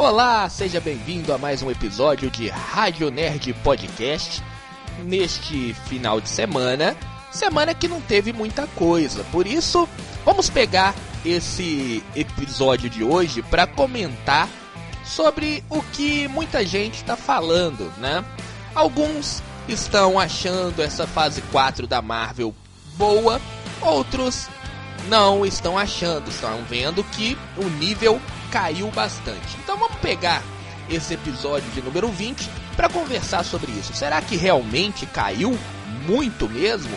Olá, seja bem-vindo a mais um episódio de Rádio Nerd Podcast. Neste final de semana, semana que não teve muita coisa, por isso vamos pegar esse episódio de hoje para comentar sobre o que muita gente está falando, né? Alguns estão achando essa fase 4 da Marvel boa, outros não estão achando, estão vendo que o nível caiu bastante. Então vamos pegar esse episódio de número 20 para conversar sobre isso. Será que realmente caiu muito mesmo?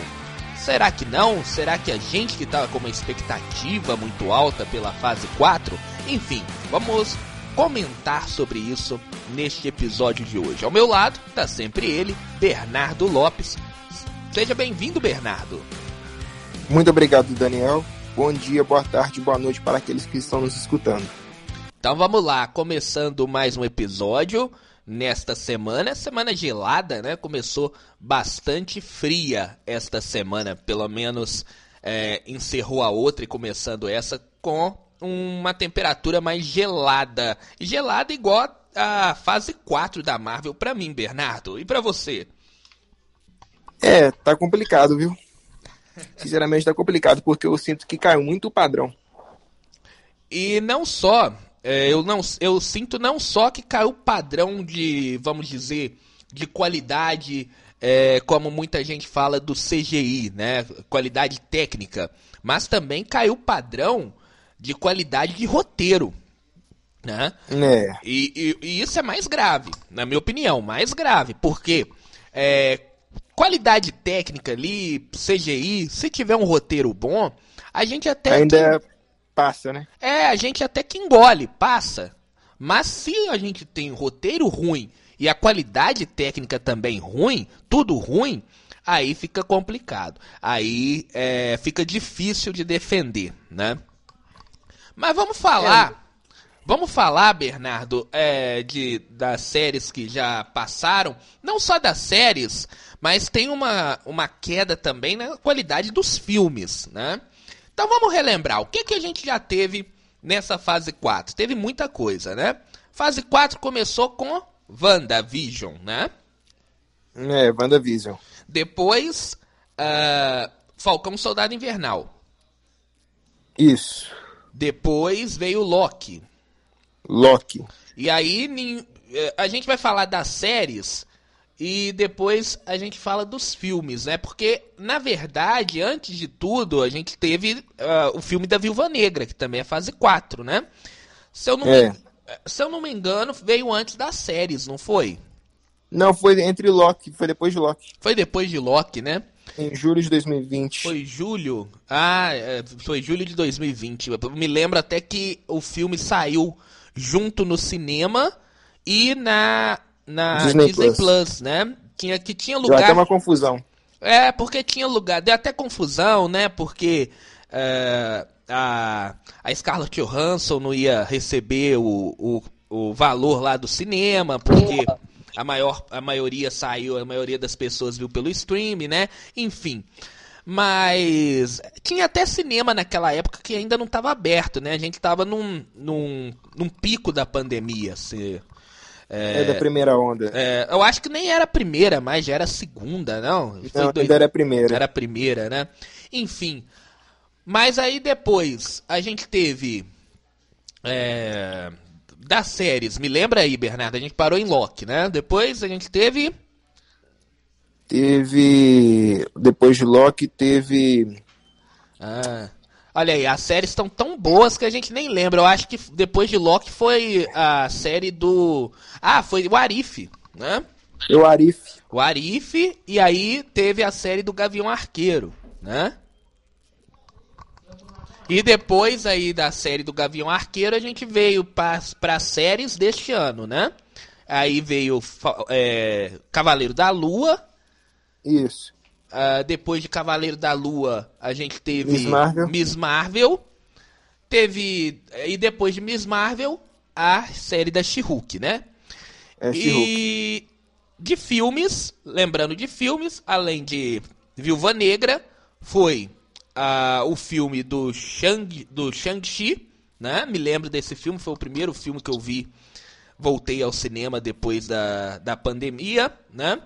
Será que não? Será que a gente que estava com uma expectativa muito alta pela fase 4? Enfim, vamos comentar sobre isso neste episódio de hoje. Ao meu lado está sempre ele, Bernardo Lopes. Seja bem-vindo, Bernardo. Muito obrigado, Daniel. Bom dia, boa tarde, boa noite para aqueles que estão nos escutando. Então vamos lá, começando mais um episódio nesta semana. Semana gelada, né? Começou bastante fria esta semana, pelo menos é, encerrou a outra e começando essa com uma temperatura mais gelada. Gelada igual a fase 4 da Marvel para mim, Bernardo. E para você? É, tá complicado, viu? Sinceramente tá complicado, porque eu sinto que caiu muito o padrão. E não só, é, eu, não, eu sinto não só que caiu o padrão de, vamos dizer, de qualidade, é, como muita gente fala do CGI, né? Qualidade técnica. Mas também caiu o padrão de qualidade de roteiro. Né? É. E, e, e, isso é mais grave, na minha opinião, mais grave, porque é, qualidade técnica ali, CGI, se tiver um roteiro bom, a gente até. Ainda que... passa, né? É, a gente até que engole, passa. Mas se a gente tem roteiro ruim e a qualidade técnica também ruim, tudo ruim, aí fica complicado. Aí é, fica difícil de defender, né? Mas vamos falar. É. Vamos falar, Bernardo, é, de, das séries que já passaram. Não só das séries, mas tem uma, uma queda também na qualidade dos filmes, né? Então vamos relembrar. O que, que a gente já teve nessa fase 4? Teve muita coisa, né? Fase 4 começou com WandaVision, né? É, WandaVision. Depois, uh, Falcão Soldado Invernal. Isso. Depois veio Loki. Loki. E aí eh, a gente vai falar das séries e depois a gente fala dos filmes, né? Porque, na verdade, antes de tudo, a gente teve uh, o filme da Viúva Negra, que também é fase 4, né? Se eu, não é. me, se eu não me engano, veio antes das séries, não foi? Não, foi entre Loki, foi depois de Loki. Foi depois de Loki, né? Em julho de 2020. Foi julho? Ah, é, foi julho de 2020. Eu me lembro até que o filme saiu junto no cinema e na, na Disney, Disney Plus. Plus. né? Tinha, que tinha lugar. Deu até uma confusão. É, porque tinha lugar. Deu até confusão, né? Porque. É, a, a Scarlett Johansson não ia receber o, o, o valor lá do cinema, porque a, maior, a maioria saiu, a maioria das pessoas viu pelo stream, né? Enfim. Mas tinha até cinema naquela época que ainda não estava aberto, né? A gente estava num, num, num pico da pandemia. Assim, é, é, da primeira onda. É, eu acho que nem era a primeira, mas já era a segunda, não? Foi não, dois... ainda era a primeira. Era a primeira, né? Enfim. Mas aí depois a gente teve. É, das séries, me lembra aí, Bernardo, a gente parou em Loki, né? Depois a gente teve. Teve. Depois de Loki, teve. Ah. Olha aí, as séries estão tão boas que a gente nem lembra. Eu acho que depois de Loki foi a série do. Ah, foi o Arif, né? O Arif. O Arif, e aí teve a série do Gavião Arqueiro, né? E depois aí da série do Gavião Arqueiro, a gente veio para séries deste ano, né? Aí veio é, Cavaleiro da Lua. Isso. Uh, depois de Cavaleiro da Lua, a gente teve Miss Marvel. Miss Marvel. Teve. E depois de Miss Marvel, a série da She-Hulk, né? É, e de filmes, lembrando de filmes, além de Viúva Negra, foi uh, o filme do Shang do Shang-Chi, né? Me lembro desse filme, foi o primeiro filme que eu vi voltei ao cinema depois da, da pandemia, né?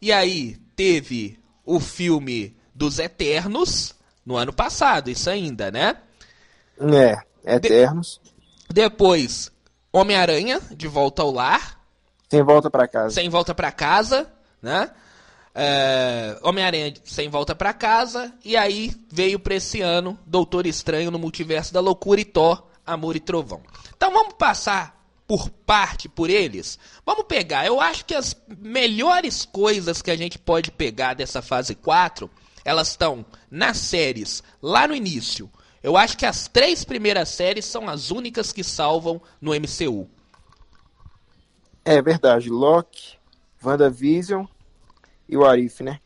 E aí teve o filme dos Eternos no ano passado, isso ainda, né? É, Eternos. De depois, Homem-Aranha, de volta ao lar. Sem volta para casa. Sem volta para casa, né? É, Homem-Aranha sem volta para casa. E aí veio pra esse ano Doutor Estranho no Multiverso da Loucura e Thor, Amor e Trovão. Então vamos passar por parte por eles? Vamos pegar. Eu acho que as melhores coisas que a gente pode pegar dessa fase 4, elas estão nas séries, lá no início. Eu acho que as três primeiras séries são as únicas que salvam no MCU. É verdade. Loki, WandaVision e o Arif, né?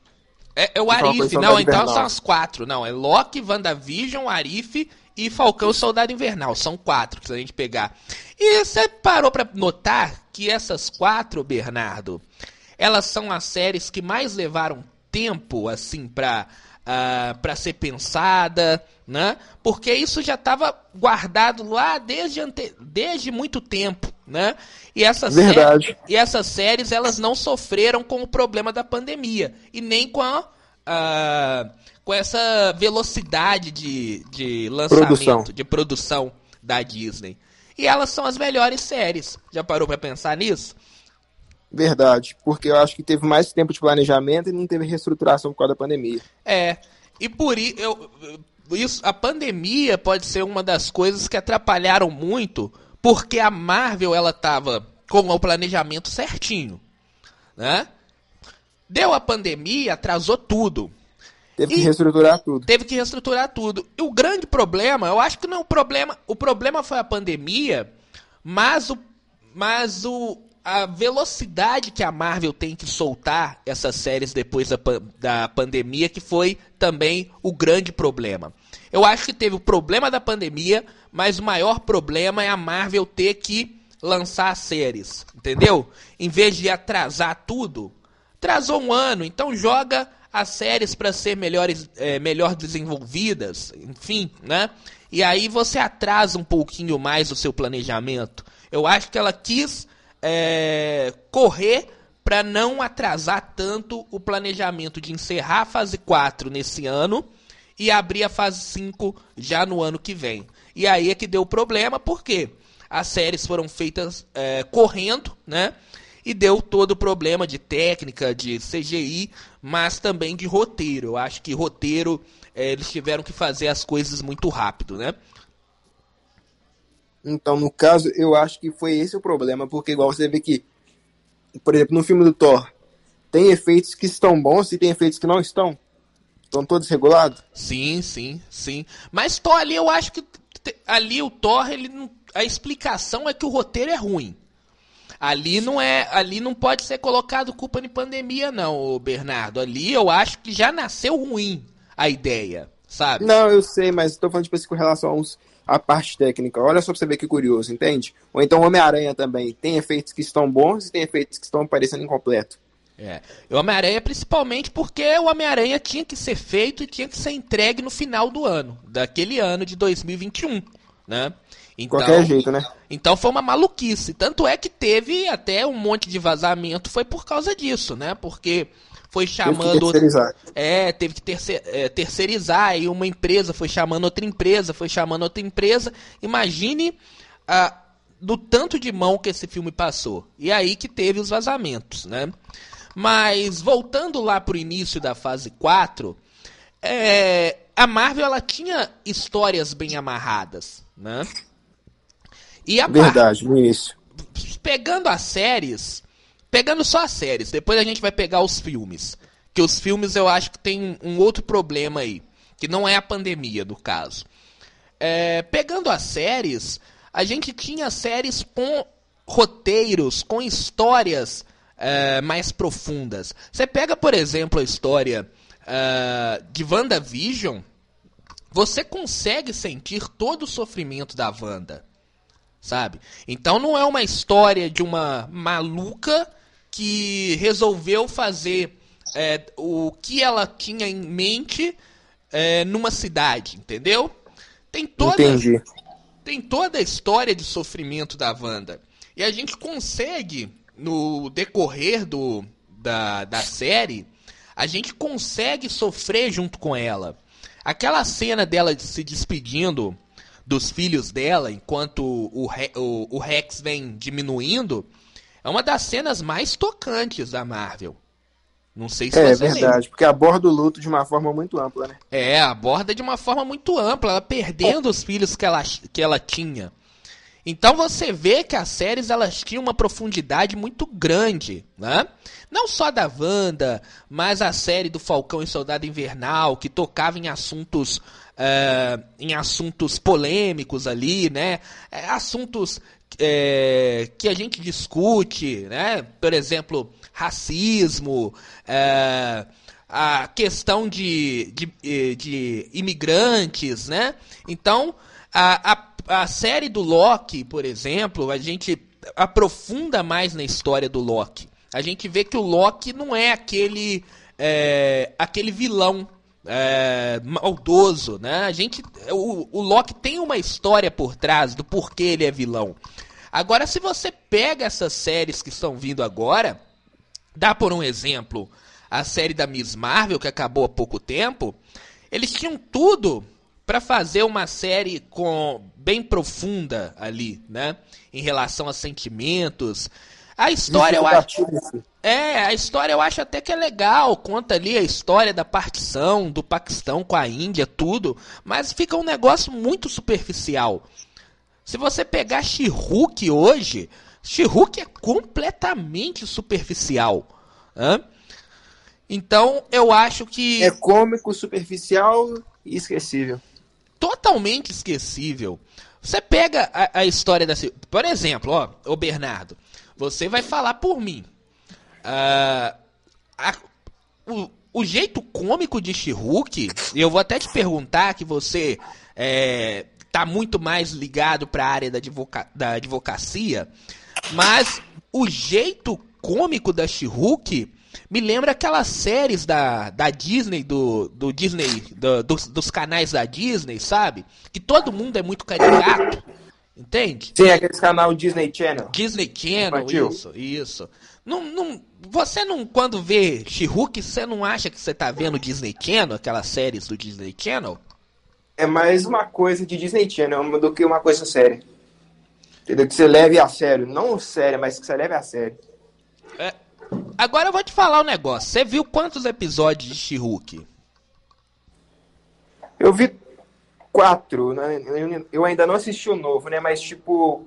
É, é o Arif, não, então são as quatro. Não, é Loki, WandaVision, Arif e Falcão Soldado Invernal. São quatro que a gente pegar. E você parou para notar que essas quatro, Bernardo, elas são as séries que mais levaram tempo, assim, pra, uh, pra ser pensada, né? Porque isso já estava guardado lá desde, ante... desde muito tempo, né? E essas, Verdade. Séries, e essas séries, elas não sofreram com o problema da pandemia. E nem com a... Uh, com essa velocidade de, de lançamento, produção. de produção da Disney. E elas são as melhores séries. Já parou para pensar nisso? Verdade, porque eu acho que teve mais tempo de planejamento e não teve reestruturação por causa da pandemia. É, e por isso, isso a pandemia pode ser uma das coisas que atrapalharam muito, porque a Marvel ela tava com o planejamento certinho, né? Deu a pandemia, atrasou tudo. Teve que reestruturar tudo. Teve que reestruturar tudo. E o grande problema, eu acho que não é o problema. O problema foi a pandemia, mas o. Mas o. A velocidade que a Marvel tem que soltar essas séries depois da, da pandemia, que foi também o grande problema. Eu acho que teve o problema da pandemia, mas o maior problema é a Marvel ter que lançar séries, entendeu? Em vez de atrasar tudo, atrasou um ano, então joga as séries para ser melhores, é, melhor desenvolvidas, enfim, né? E aí você atrasa um pouquinho mais o seu planejamento. Eu acho que ela quis é, correr para não atrasar tanto o planejamento de encerrar a fase 4 nesse ano e abrir a fase 5 já no ano que vem. E aí é que deu problema, porque as séries foram feitas é, correndo, né? E deu todo o problema de técnica, de CGI, mas também de roteiro. Eu acho que roteiro é, eles tiveram que fazer as coisas muito rápido, né? Então, no caso, eu acho que foi esse o problema, porque igual você vê que, por exemplo, no filme do Thor, tem efeitos que estão bons e tem efeitos que não estão. Estão todos regulados? Sim, sim, sim. Mas Thor ali, eu acho que ali o Thor, ele a explicação é que o roteiro é ruim. Ali não é, ali não pode ser colocado culpa de pandemia não, Bernardo. Ali eu acho que já nasceu ruim a ideia, sabe? Não, eu sei, mas estou falando tipo assim, com relação à parte técnica. Olha só pra você ver que curioso, entende? Ou então Homem-Aranha também. Tem efeitos que estão bons e tem efeitos que estão parecendo incompleto. É. O Homem-Aranha principalmente porque o Homem-Aranha tinha que ser feito e tinha que ser entregue no final do ano, daquele ano de 2021, né? Então, Qualquer jeito, né? Então foi uma maluquice. Tanto é que teve até um monte de vazamento, foi por causa disso, né? Porque foi chamando. Teve terceirizar. É, teve que terce... é, terceirizar. E uma empresa foi chamando outra empresa, foi chamando outra empresa. Imagine a, do tanto de mão que esse filme passou. E aí que teve os vazamentos, né? Mas voltando lá pro início da fase 4, é, a Marvel ela tinha histórias bem amarradas, né? E a Verdade, no início. Pegando as séries, pegando só as séries, depois a gente vai pegar os filmes. Que os filmes eu acho que tem um outro problema aí, que não é a pandemia, no caso. É, pegando as séries, a gente tinha séries com roteiros, com histórias é, mais profundas. Você pega, por exemplo, a história é, de WandaVision, você consegue sentir todo o sofrimento da Wanda sabe? Então não é uma história de uma maluca que resolveu fazer é, o que ela tinha em mente é, numa cidade, entendeu? Tem toda, Entendi. tem toda a história de sofrimento da Wanda. E a gente consegue, no decorrer do, da, da série, a gente consegue sofrer junto com ela. Aquela cena dela se despedindo dos filhos dela, enquanto o, o, o Rex vem diminuindo, é uma das cenas mais tocantes da Marvel. Não sei se é, você verdade, lembra. porque aborda o luto de uma forma muito ampla, né? É, aborda de uma forma muito ampla, ela perdendo os filhos que ela, que ela tinha. Então você vê que as séries elas tinham uma profundidade muito grande, né? Não só da Wanda, mas a série do Falcão e Soldado Invernal, que tocava em assuntos uh, em assuntos polêmicos ali, né? É, assuntos é, que a gente discute, né? Por exemplo, racismo, é, a questão de, de, de, imigrantes, né? Então, a, a, a série do Loki, por exemplo, a gente aprofunda mais na história do Loki. A gente vê que o Loki não é aquele, é, aquele vilão é, maldoso, né? A gente, o, o Loki tem uma história por trás do porquê ele é vilão. Agora, se você pega essas séries que estão vindo agora, dá por um exemplo a série da Miss Marvel que acabou há pouco tempo, eles tinham tudo para fazer uma série com bem profunda ali, né? Em relação a sentimentos, a história eu acho. É, a história eu acho até que é legal. Conta ali a história da partição do Paquistão com a Índia, tudo. Mas fica um negócio muito superficial. Se você pegar she hoje, she é completamente superficial. Então eu acho que. É cômico, superficial e esquecível. Totalmente esquecível. Você pega a, a história da. Por exemplo, ó, o Bernardo. Você vai falar por mim. Uh, a, o, o, jeito cômico de She-Hulk, e eu vou até te perguntar que você é, tá muito mais ligado para a área da, advoca, da advocacia, mas o jeito cômico da She-Hulk me lembra aquelas séries da, da Disney, do, do Disney, do, dos, dos canais da Disney, sabe? Que todo mundo é muito caricato. Entende? Sim, aquele canal Disney Channel. Disney Channel, Infantil. isso, isso. Não, não, você não, quando vê she você não acha que você tá vendo Disney Channel, aquelas séries do Disney Channel? É mais uma coisa de Disney Channel do que uma coisa séria. Entendeu? Que você leve a sério. Não séria, mas que você leve a sério. É, agora eu vou te falar um negócio. Você viu quantos episódios de she Eu vi quatro, né? Eu ainda não assisti o novo, né? Mas, tipo,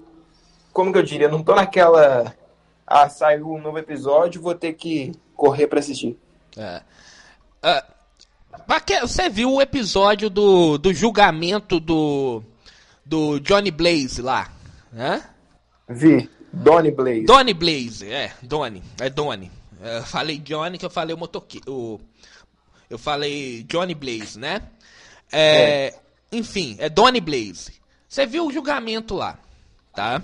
como que eu diria? Eu não tô naquela. Ah, saiu um novo episódio, vou ter que correr para assistir. É. Uh, você viu o episódio do, do julgamento do, do Johnny Blaze lá? Né? Vi. Donny Blaze. Donny Blaze, é, Donny. É Donny. Eu falei Johnny que eu falei o motoqueiro. Eu falei Johnny Blaze, né? É, é. Enfim, é Donny Blaze. Você viu o julgamento lá, tá?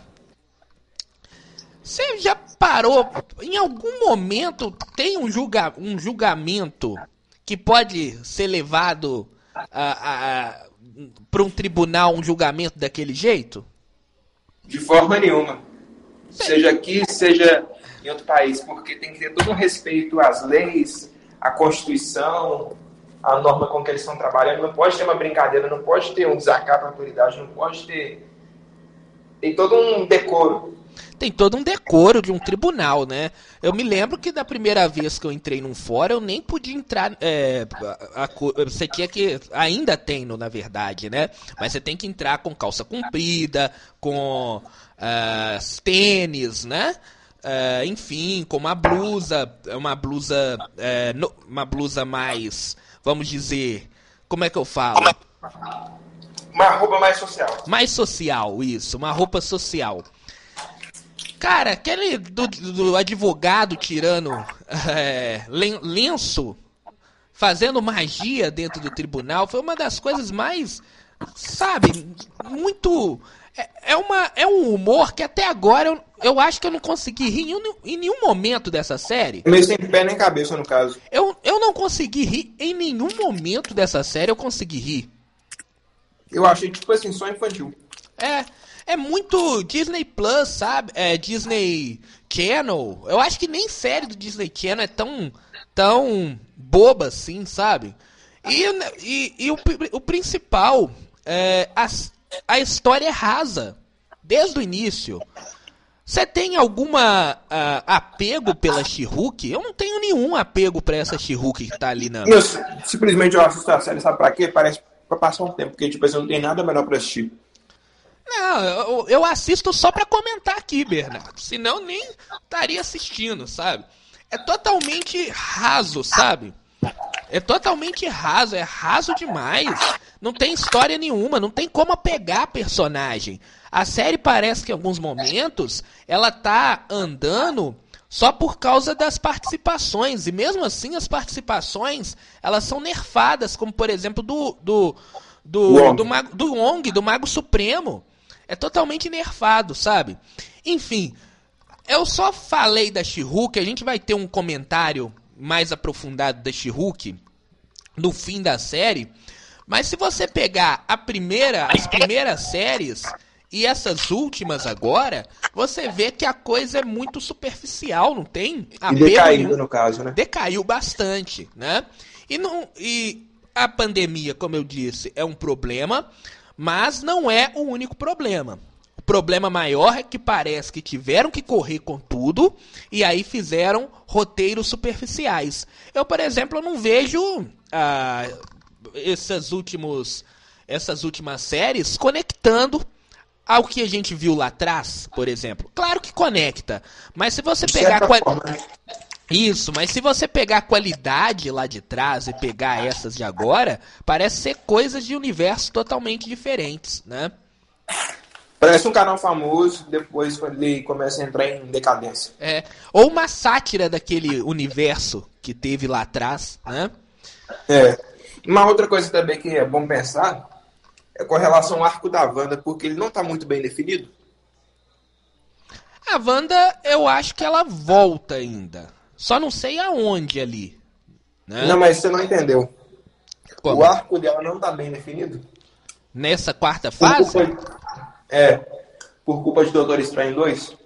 Você já parou? Em algum momento tem um, julga, um julgamento que pode ser levado para um tribunal, um julgamento daquele jeito? De forma nenhuma. Seja aqui, seja em outro país, porque tem que ter todo um respeito às leis, à Constituição, a norma com que eles estão trabalhando. Não pode ter uma brincadeira, não pode ter um desacato à autoridade, não pode ter. Tem todo um decoro. Tem todo um decoro de um tribunal, né? Eu me lembro que da primeira vez que eu entrei num fórum, eu nem podia entrar. É, a, a, você tinha que. Ainda tem, na verdade, né? Mas você tem que entrar com calça comprida, com uh, tênis, né? Uh, enfim, com uma blusa, uma blusa, uh, uma blusa mais vamos dizer, como é que eu falo? Uma roupa mais social. Mais social, isso, uma roupa social. Cara, aquele do, do advogado tirando é, lenço, fazendo magia dentro do tribunal, foi uma das coisas mais, sabe, muito é, é, uma, é um humor que até agora eu, eu acho que eu não consegui rir em, em nenhum momento dessa série. Meio sem pé nem cabeça, no caso. Eu, eu não consegui rir em nenhum momento dessa série, eu consegui rir. Eu achei, tipo assim, só infantil. É, é muito Disney Plus, sabe? É Disney Channel. Eu acho que nem série do Disney Channel é tão, tão boba assim, sabe? E, e, e o, o principal, é, a, a história é rasa, desde o início. Você tem alguma uh, apego pela She-Hulk? Eu não tenho nenhum apego pra essa She-Hulk que tá ali na. Eu, simplesmente eu assisto a série, sabe pra quê? Parece pra passar um tempo, porque tipo assim, não tem nada melhor pra assistir. Não, eu, eu assisto só pra comentar aqui, Bernardo. Senão nem estaria assistindo, sabe? É totalmente raso, sabe? É totalmente raso, é raso demais. Não tem história nenhuma, não tem como apegar personagem. A série parece que em alguns momentos ela tá andando só por causa das participações. E mesmo assim as participações elas são nerfadas, como por exemplo do do do, Wong. do, Mago, do Wong, do Mago Supremo. É totalmente nerfado, sabe? Enfim, eu só falei da she a gente vai ter um comentário mais aprofundado da she no fim da série. Mas se você pegar a primeira, as primeiras séries, e essas últimas agora, você vê que a coisa é muito superficial, não tem? E decaiu, no caso, né? Decaiu bastante, né? E, não, e a pandemia, como eu disse, é um problema, mas não é o único problema. O problema maior é que parece que tiveram que correr com tudo e aí fizeram roteiros superficiais. Eu, por exemplo, não vejo ah, esses últimos, essas últimas séries conectando ao que a gente viu lá atrás, por exemplo. Claro que conecta, mas se você pegar né? isso, mas se você pegar a qualidade lá de trás e pegar essas de agora, parece ser coisas de universos totalmente diferentes, né? Parece um canal famoso, depois ele começa a entrar em decadência. É, ou uma sátira daquele universo que teve lá atrás, né? É. Uma outra coisa também que é bom pensar é com relação ao arco da Wanda, porque ele não está muito bem definido. A Wanda, eu acho que ela volta ainda. Só não sei aonde ali. Né? Não, mas você não entendeu. Como? O arco dela não está bem definido. Nessa quarta fase? Por é. Por culpa de Doutor Estranho 2.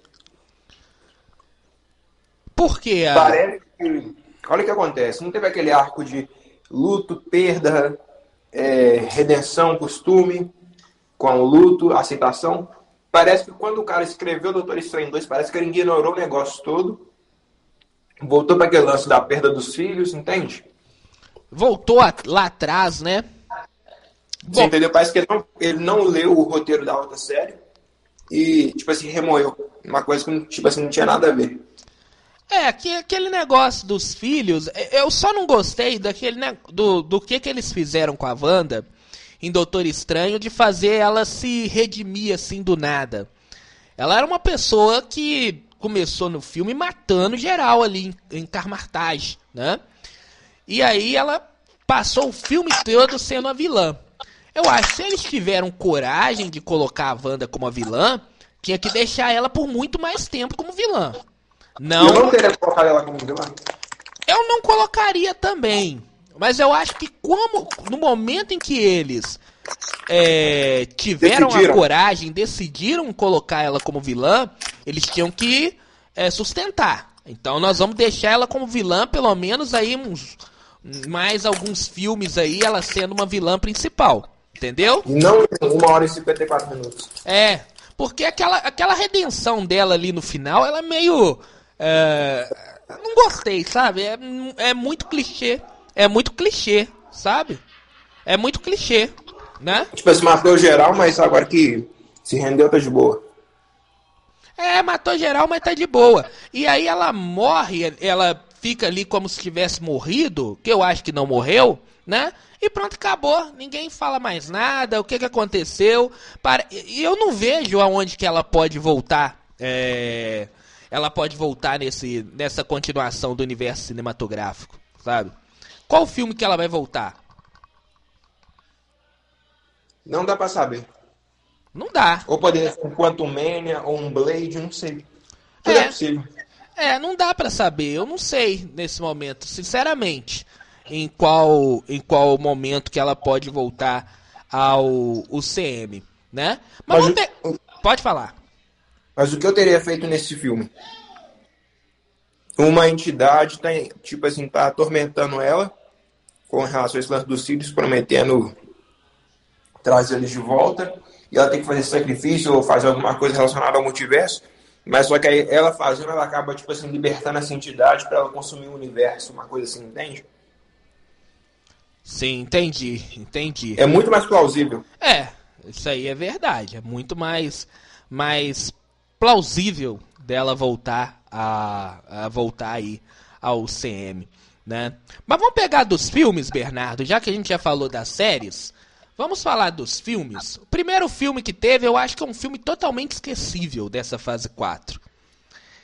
Por que a... Parece que... Olha o que acontece. Não teve aquele arco de luto, perda, é, redenção, costume, com o luto, aceitação. Parece que quando o cara escreveu Doutor Estranho 2, parece que ele ignorou o negócio todo. Voltou para aquele lance da perda dos filhos, entende? Voltou lá atrás, né? Bom, entendeu? Parece que ele não, ele não leu o roteiro da outra série e, tipo assim, remoeu. Uma coisa que, tipo assim, não tinha nada a ver. É, que, aquele negócio dos filhos, é, eu só não gostei daquele do, do que, que eles fizeram com a Wanda em Doutor Estranho de fazer ela se redimir assim do nada. Ela era uma pessoa que começou no filme matando geral ali em, em Carmartage, né? E aí ela passou o filme todo sendo a vilã. Eu acho que se eles tiveram coragem de colocar a Wanda como a vilã, tinha que deixar ela por muito mais tempo como vilã. Não. Eu não teria colocado ela como vilã. Eu não colocaria também. Mas eu acho que como no momento em que eles é, tiveram decidiram. a coragem, decidiram colocar ela como vilã, eles tinham que é, sustentar. Então nós vamos deixar ela como vilã, pelo menos aí uns mais alguns filmes aí, ela sendo uma vilã principal. Entendeu? Não uma hora e 54 minutos. É, porque aquela, aquela redenção dela ali no final, ela é meio é, não gostei, sabe? É, é muito clichê. É muito clichê, sabe? É muito clichê, né? Tipo, se matou geral, mas agora que se rendeu, tá de boa. É, matou geral, mas tá de boa. E aí ela morre, ela fica ali como se tivesse morrido, que eu acho que não morreu, né? E pronto, acabou. Ninguém fala mais nada. O que, que aconteceu? Para... E eu não vejo aonde que ela pode voltar. É ela pode voltar nesse, nessa continuação do universo cinematográfico, sabe? Qual filme que ela vai voltar? Não dá para saber. Não dá. Ou poderia ser um Quantum Mania ou um Blade, não sei. Tudo é, é possível. É, não dá para saber. Eu não sei nesse momento, sinceramente, em qual em qual momento que ela pode voltar ao UCM. né? Mas, o- pe- Pode falar. Mas o que eu teria feito nesse filme? Uma entidade tá, tipo assim, tá atormentando ela com relação a esse lance dos filhos, prometendo trazer eles de volta. E ela tem que fazer sacrifício ou fazer alguma coisa relacionada ao multiverso. Mas só que aí ela fazendo, ela acaba, tipo assim, libertando essa entidade para ela consumir o universo, uma coisa assim, entende? Sim, entendi, entendi. É muito mais plausível. É, isso aí é verdade. É muito mais, mais plausível dela voltar a, a voltar aí ao CM, né? Mas vamos pegar dos filmes, Bernardo, já que a gente já falou das séries. Vamos falar dos filmes. O primeiro filme que teve, eu acho que é um filme totalmente esquecível dessa fase 4.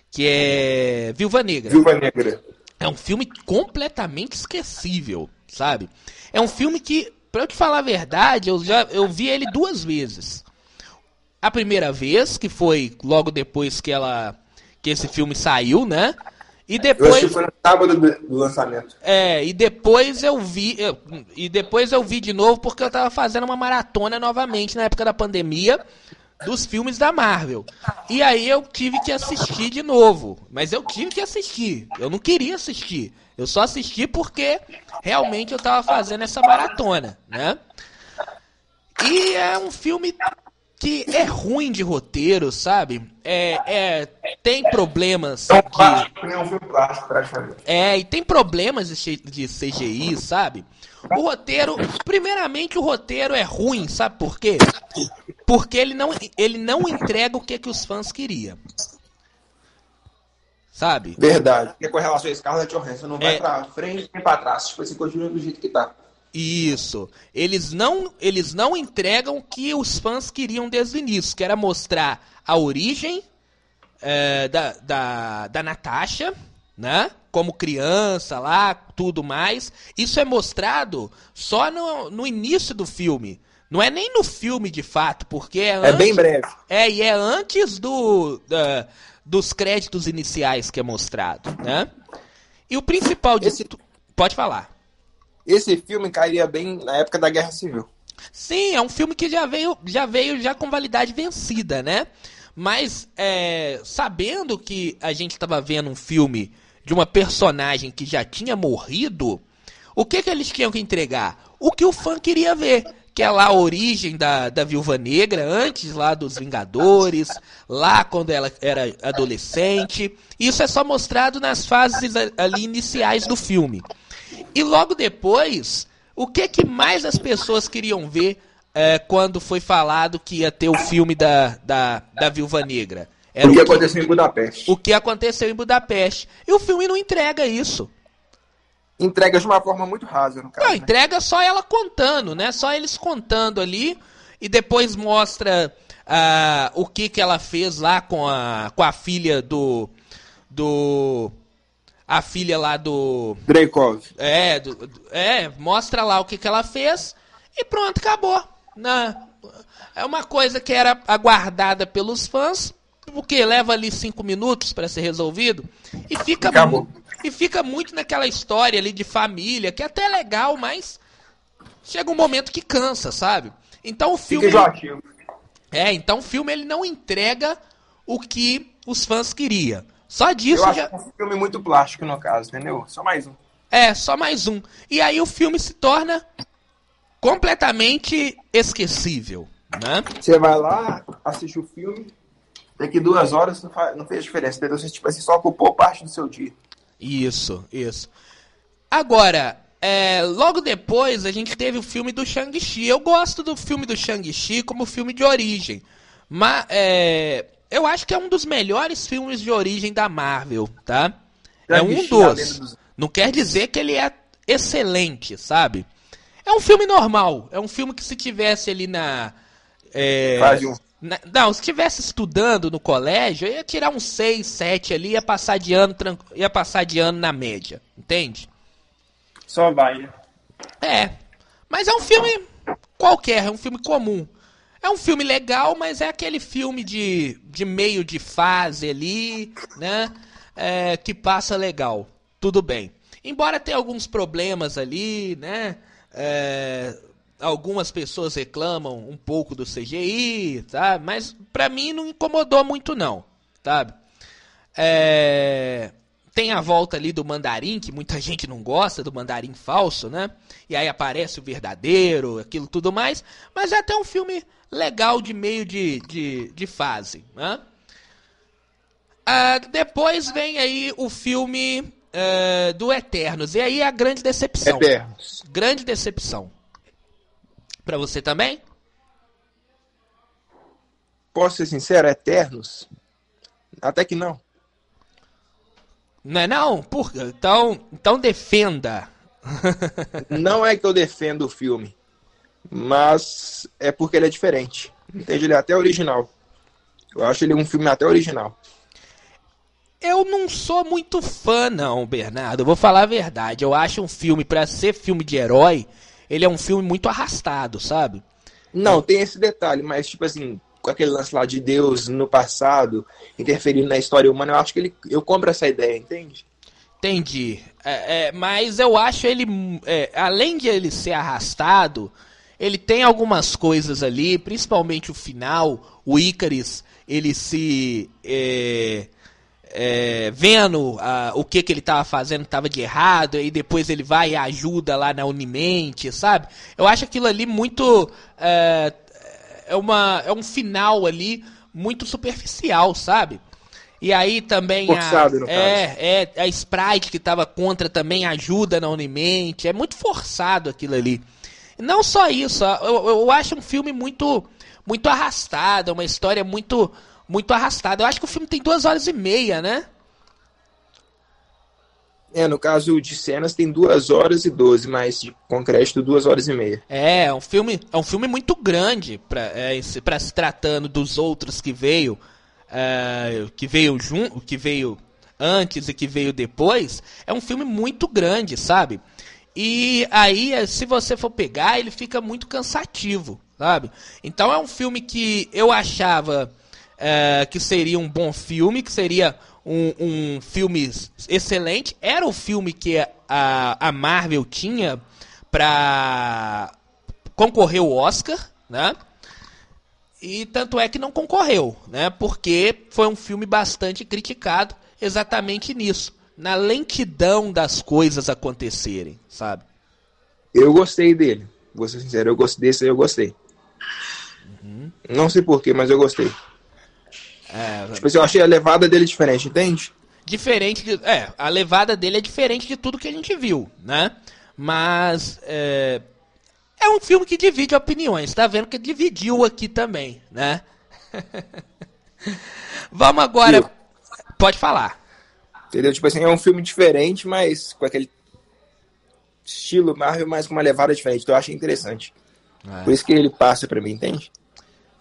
Que é Viúva Negra. Viúva Negra. É um filme completamente esquecível, sabe? É um filme que, pra eu te falar a verdade, eu já eu vi ele duas vezes. A primeira vez, que foi logo depois que ela que esse filme saiu, né? E Eu depois assisti foi no sábado do, do lançamento. é, e depois eu vi, eu- e depois eu vi de novo porque eu tava fazendo uma maratona novamente na época da pandemia dos filmes da Marvel. E aí eu tive que assistir de novo, mas eu tive que assistir. Eu não queria assistir. Eu só assisti porque realmente eu tava fazendo essa maratona, né? E é um filme que é ruim de roteiro, sabe? É, é tem problemas É um que clássico, né? Um filme clássico, praticamente. é, e tem problemas de de CGI, sabe? O roteiro, primeiramente o roteiro é ruim, sabe por quê? Porque ele não, ele não entrega o que, que os fãs queriam. Sabe? Verdade. Porque com relação a Scarlett Johansson, não vai É. pra frente nem pra trás. Tipo assim, continua do jeito que tá. Isso. Eles não, eles não entregam o que os fãs queriam desde o início, que era mostrar a origem é, da, da, da Natasha, né? Como criança lá, tudo mais. Isso é mostrado só no, no início do filme. Não é nem no filme de fato, porque é, É antes, bem breve. é, e é antes do, da- dos créditos iniciais que é mostrado, né? E o principal de Esse- Pode falar. Esse filme cairia bem na época da Guerra Civil. Sim, é um filme que já veio já, veio já com validade vencida, né? Mas é, sabendo que a gente estava vendo um filme de uma personagem que já tinha morrido, o que, que eles tinham que entregar? O que o fã queria ver. Que é lá a origem da, da Viúva Negra, antes lá dos Vingadores, lá quando ela era adolescente. Isso é só mostrado nas fases ali iniciais do filme. E logo depois, o que que mais as pessoas queriam ver é, quando foi falado que ia ter o filme da, da, da Viúva Negra? Era o que o que, aconteceu em Budapeste. o que aconteceu em Budapeste. E o filme não entrega isso. Entrega de uma forma muito rasa, no caso. Não, né? entrega só ela contando, né? Só eles contando ali. E depois mostra ah, o que, que ela fez lá com a, com a filha do. Do. A filha lá do. Dreykov. É, do- do- é, mostra lá o que, que ela fez e pronto, acabou. Né? É uma coisa que era aguardada pelos fãs, porque leva ali cinco minutos para ser resolvido e fica Acabou. e fica muito naquela história ali de família, que é até legal, mas chega um momento que cansa, sabe? Então o filme enjoativo. é, então o filme ele não entrega o que os fãs queriam. Só disso Eu acho já que é um filme muito plástico, no caso, entendeu? Só mais um. É, só mais um. E aí o filme se torna completamente esquecível, né? Você vai lá, assiste o filme, daqui duas horas não, faz, não fez diferença, entendeu? Você, tipo assim, só ocupou parte do seu dia. Isso, isso. Agora, é, logo depois a gente teve o filme do Shang-Chi. Eu gosto do filme do Shang-Chi como filme de origem. Mas é, eu acho que é um dos melhores filmes de origem da Marvel, tá? É um dos. Não quer dizer que ele é excelente, sabe? É um filme normal. É um filme que se tivesse ali na. é, um. na- não, se estivesse estudando no colégio, eu ia tirar uns 6, 7 ali, ia passar de ano, ia passar de ano na média, entende? Só vai, né? É. Mas é um filme qualquer, é um filme comum. É um filme legal, mas é aquele filme de, de meio de fase ali, né? É, que passa legal. Tudo bem. Embora tenha alguns problemas ali, né? É, algumas pessoas reclamam um pouco do CGI, tá? Mas pra mim não incomodou muito não, sabe? É... Tem a volta ali do mandarim, que muita gente não gosta do mandarim falso, né? E aí aparece o verdadeiro, aquilo tudo mais. Mas é até um filme legal de meio de, de, de fase, né? Ah, depois vem aí o filme uh, do Eternos. E aí a grande decepção. Eternos. Grande decepção. Pra você também? Posso ser sincero, Eternos? Até que não. Não é não? Por... Então, então defenda. não é que eu defendo o filme, mas é porque ele é diferente. Entende? Ele é até original. Eu acho ele um filme até original. Eu não sou muito fã, não, Bernardo. Eu vou falar a verdade. Eu acho um filme, para ser filme de herói, ele é um filme muito arrastado, sabe? Não, tem esse detalhe, mas tipo assim, com aquele lance lá de Deus no passado, interferindo na história humana, eu acho que ele. Eu compro essa ideia, entende? Entendi. É, é, mas eu acho ele. É, além de ele ser arrastado, ele tem algumas coisas ali, principalmente o final, o Icaris, ele se. É, é, vendo ah, o que, que ele estava fazendo estava de errado, e depois ele vai e ajuda lá na Unimente, sabe? Eu acho aquilo ali muito. É, é, uma, é um final ali muito superficial, sabe? E aí também Forçado, a, no é, caso. é a Sprite que estava contra também ajuda na Unimente. É muito forçado aquilo ali. Não só isso, eu, eu acho um filme muito muito arrastado, uma história muito muito arrastada. Eu acho que o filme tem duas horas e meia, né? É, no caso de cenas tem duas horas e doze, mas de, com crédito duas horas e meia. É, é um filme, é um filme muito grande para é, pra se tratando dos outros que veio, é, que veio junto, que veio antes e que veio depois. É um filme muito grande, sabe? E aí, se você for pegar, ele fica muito cansativo, sabe? Então é um filme que eu achava é, que seria um bom filme, que seria um, um filme excelente. Era o filme que a, a Marvel tinha para concorrer o Oscar, né? E tanto é que não concorreu, né? Porque foi um filme bastante criticado exatamente nisso, na lentidão das coisas acontecerem, sabe? Eu gostei dele, vou ser sincero, eu gostei desse, eu gostei. Uhum. Não sei porquê, mas eu gostei. É, tipo assim, eu achei a levada dele diferente, entende? Diferente de. É, a levada dele é diferente de tudo que a gente viu, né? Mas. É, é um filme que divide opiniões, tá vendo que dividiu aqui também, né? Vamos agora. Eu... Pode falar. Entendeu? Tipo assim, é um filme diferente, mas com aquele estilo Marvel, mas com uma levada diferente. Então eu achei interessante. É. Por isso que ele passa pra mim, entende?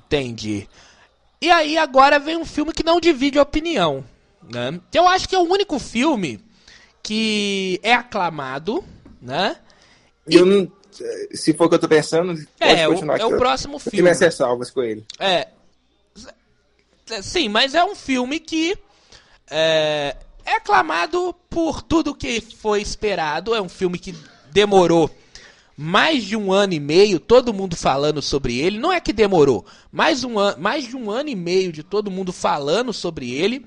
Entendi. E aí agora vem um filme que não divide opinião. Né? Eu acho que é o único filme que é aclamado, né? E... Eu não, se for o que eu tô pensando, é, o, é o próximo filme. Tem minhas salvas com ele. É. Sim, mas é um filme que é, é aclamado por tudo que foi esperado. É um filme que demorou mais de um ano e meio, todo mundo falando sobre ele. Não é que demorou, mais, um an mais de um ano e meio de todo mundo falando sobre ele.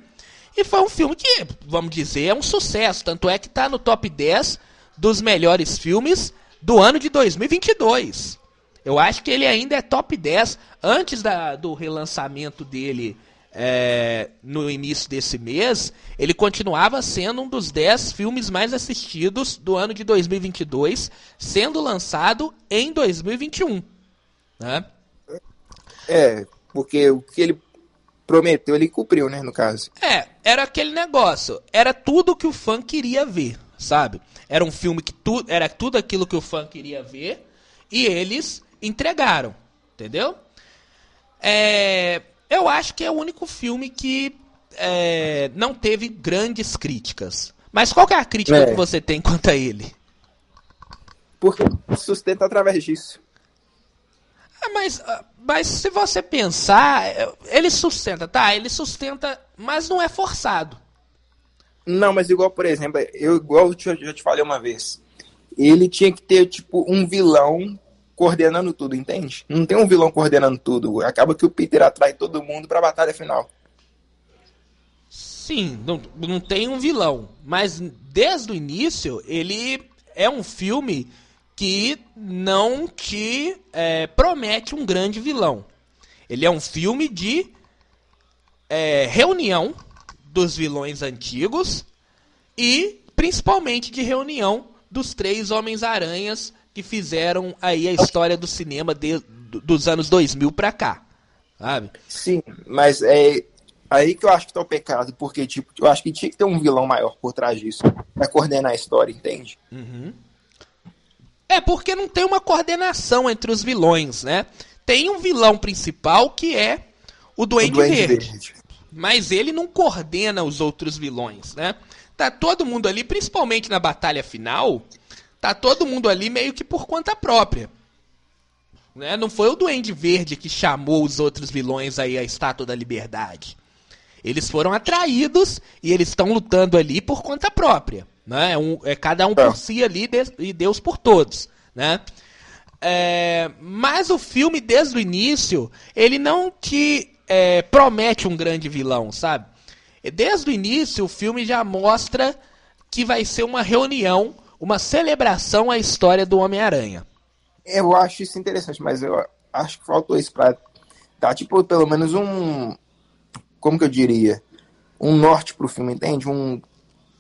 E foi um filme que, vamos dizer, é um sucesso. Tanto é que está no top 10 dos melhores filmes do ano de 2022. Eu acho que ele ainda é top 10 antes da, do relançamento dele é, no início desse mês, ele continuava sendo um dos 10 filmes mais assistidos do ano de 2022, sendo lançado em 2021. Né? É, porque o que ele prometeu, ele cumpriu, né, no caso. É, era aquele negócio, era tudo que o fã queria ver, sabe? Era um filme que tu, era tudo aquilo que o fã queria ver e eles entregaram, entendeu? É, eu acho que é o único filme que é, não teve grandes críticas. Mas qual é a crítica é. que você tem quanto a ele? Porque sustenta através disso. É, mas, ah, mas se você pensar, ele sustenta, tá? Ele sustenta, mas não é forçado. Não, mas igual, por exemplo, eu igual eu já te falei uma vez, ele tinha que ter tipo um vilão coordenando tudo, entende? Não tem um vilão coordenando tudo. Acaba que o Peter atrai todo mundo pra batalha final. Sim, não, não tem um vilão. Mas desde o início, ele é um filme que não te é, promete um grande vilão. Ele é um filme de é, reunião dos vilões antigos e principalmente de reunião dos três Homens-Aranhas que fizeram aí a história do cinema de, dos anos 2000 pra cá, sabe? Sim, mas é aí que eu acho que tá o pecado, porque tipo, eu acho que tinha que ter um vilão maior por trás disso, pra coordenar a história, entende? Uhum. É porque não tem uma coordenação entre os vilões, né? Tem um vilão principal que é o Duende, o Duende Verde. Verde. Mas ele não coordena os outros vilões, né? Tá todo mundo ali, principalmente na batalha final, tá todo mundo ali meio que por conta própria. Né? Não foi o Duende Verde que chamou os outros vilões aí à Estátua da Liberdade. Eles foram atraídos e eles estão lutando ali por conta própria. Né? É, um, é cada um por é. si ali e Deus por todos. Né? É, mas o filme, desde o início, ele não te é, promete um grande vilão, sabe? Desde o início, o filme já mostra que vai ser uma reunião uma celebração à história do Homem-Aranha. Eu acho isso interessante, mas eu acho que faltou isso pra dar, tipo, pelo menos um. Como que eu diria? Um norte pro filme, entende? Um,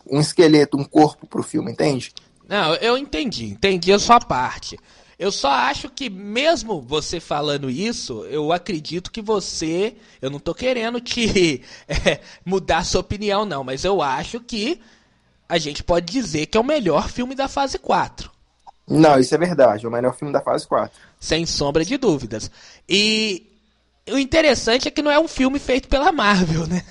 um esqueleto, um corpo pro filme, entende? Não, eu entendi, entendi a sua parte. Eu só acho que, mesmo você falando isso, eu acredito que você. Eu não tô querendo te é, mudar sua opinião, não, mas eu acho que a gente pode dizer que é o melhor filme da fase 4. Não, isso é verdade, é o melhor filme da fase 4. Sem sombra de dúvidas. E o interessante é que não é um filme feito pela Marvel, né?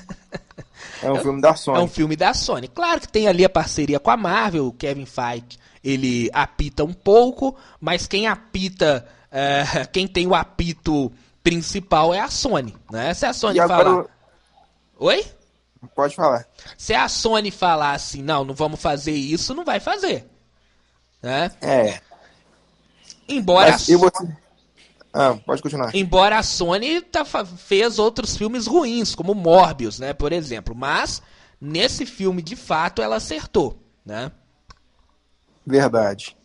É um filme da Sony. É um filme da Sony. Claro que tem ali a parceria com a Marvel, o Kevin Feige, ele apita um pouco, mas quem apita, é, quem tem o apito principal é a Sony, né? Se a Sony e falar... Agora... Oi? Pode falar. Se a Sony falar assim, não, não vamos fazer isso, não vai fazer. Né? É. Embora. Mas eu vou... Ah, pode continuar. Embora a Sony tá, fez outros filmes ruins, como Morbius, né, por exemplo. Mas, nesse filme, de fato, ela acertou, né? Verdade.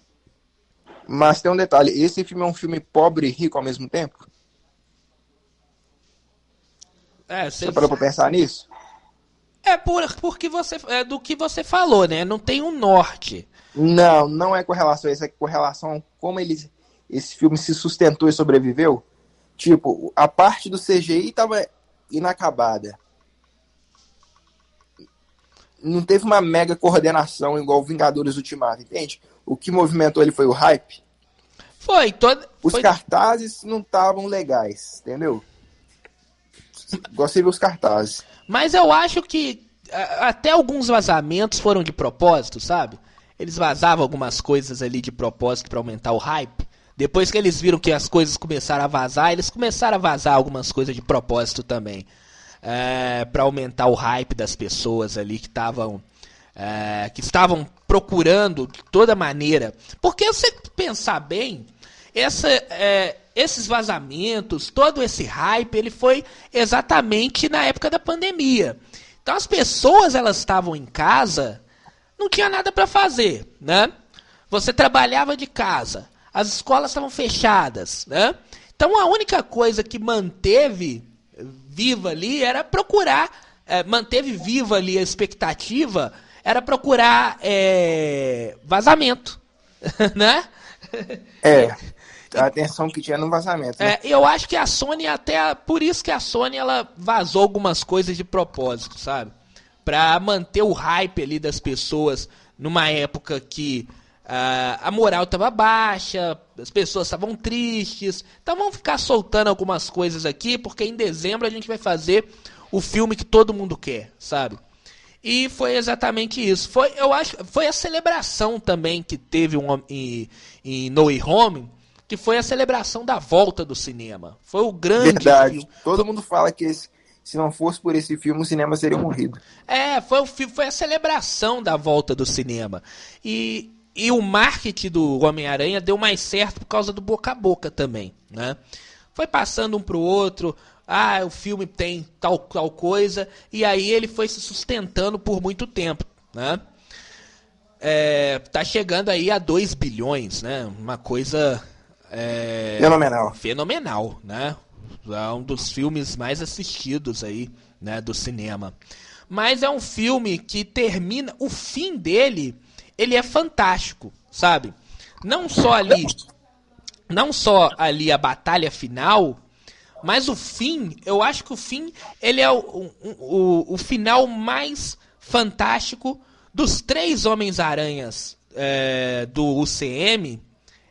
Mas tem um detalhe, esse filme é um filme pobre e rico ao mesmo tempo? É, você... você parou pra pensar nisso? É por, porque você, é do que você falou, né? Não tem um norte. Não, não é com relação a isso, é com relação a como ele, esse filme se sustentou e sobreviveu. Tipo, a parte do CGI estava inacabada. Não teve uma mega coordenação igual Vingadores Ultimato, entende? O que movimentou ele foi o hype. Foi, todo... Os foi... cartazes não estavam legais, entendeu? Gostei dos cartazes. Mas eu acho que até alguns vazamentos foram de propósito, sabe? Eles vazavam algumas coisas ali de propósito para aumentar o hype. Depois que eles viram que as coisas começaram a vazar, eles começaram a vazar algumas coisas de propósito também. É, para aumentar o hype das pessoas ali que estavam é, que estavam procurando de toda maneira. Porque você pensar bem, essa, é, esses vazamentos, todo esse hype, ele foi exatamente na época da pandemia. Então as pessoas elas estavam em casa, não tinha nada para fazer, né? Você trabalhava de casa, as escolas estavam fechadas, né? Então a única coisa que manteve viva ali era procurar, é, manteve viva ali a expectativa, era procurar é, vazamento, né? É a atenção que tinha no vazamento. Né? É, eu acho que a Sony até por isso que a Sony ela vazou algumas coisas de propósito, sabe? Para manter o hype ali das pessoas numa época que uh, a moral estava baixa, as pessoas estavam tristes. Então vamos ficar soltando algumas coisas aqui, porque em dezembro a gente vai fazer o filme que todo mundo quer, sabe? E foi exatamente isso. Foi, eu acho, foi a celebração também que teve um, em, em No Way Home, que foi a celebração da volta do cinema. Foi o grande Verdade. Filme. Todo mundo fala que esse, se não fosse por esse filme, o cinema seria morrido. É, foi, o, foi a celebração da volta do cinema. E e o marketing do Homem-Aranha deu mais certo por causa do boca a boca também, né? Foi passando um pro outro, ah, o filme tem tal, tal coisa, e aí ele foi se sustentando por muito tempo, né? É, tá chegando aí a 2 bilhões, né? Uma coisa é, fenomenal. Fenomenal, né? É um dos filmes mais assistidos aí, né, do cinema. Mas é um filme que termina, o fim dele, ele é fantástico, sabe? Não só ali, não só ali a batalha final, mas o fim, eu acho que o fim, ele é o, o, o final mais fantástico dos três Homens-Aranhas é, do UCM.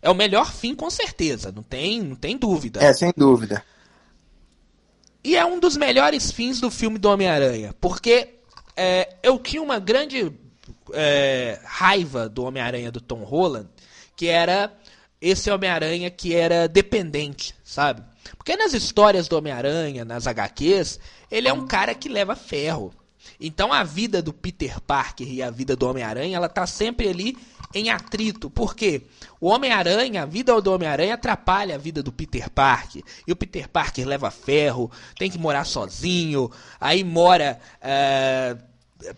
É o melhor fim, com certeza, não tem, não tem dúvida. É, sem dúvida. E é um dos melhores fins do filme do Homem-Aranha, porque é, eu tinha uma grande é, raiva do Homem-Aranha do Tom Holland, que era esse Homem-Aranha que era dependente, sabe? Porque nas histórias do Homem-Aranha, nas HQs, ele é um cara que leva ferro. Então a vida do Peter Parker e a vida do Homem-Aranha, ela tá sempre ali em atrito. Por quê? O Homem-Aranha, a vida do Homem-Aranha atrapalha a vida do Peter Parker. E o Peter Parker leva ferro, tem que morar sozinho, aí mora. Uh,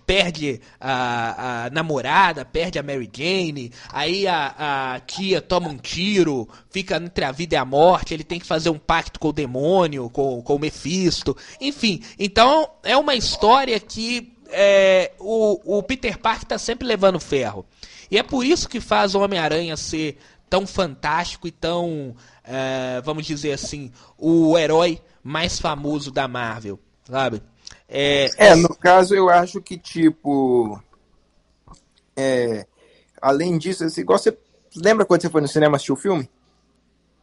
perde a, a, namorada, perde a Mary Jane, aí a, a, tia toma um tiro, fica entre a vida e a morte, ele tem que fazer um pacto com o demônio, com, com o Mephisto, enfim. Então é uma história que é, o, o Peter Parker está sempre levando ferro. E é por isso que faz o Homem-Aranha ser tão fantástico e tão, é, vamos dizer assim, o herói mais famoso da Marvel, sabe? É, é, no caso eu acho que, tipo. É, além disso, assim, igual você. Lembra quando você foi no cinema assistir o filme?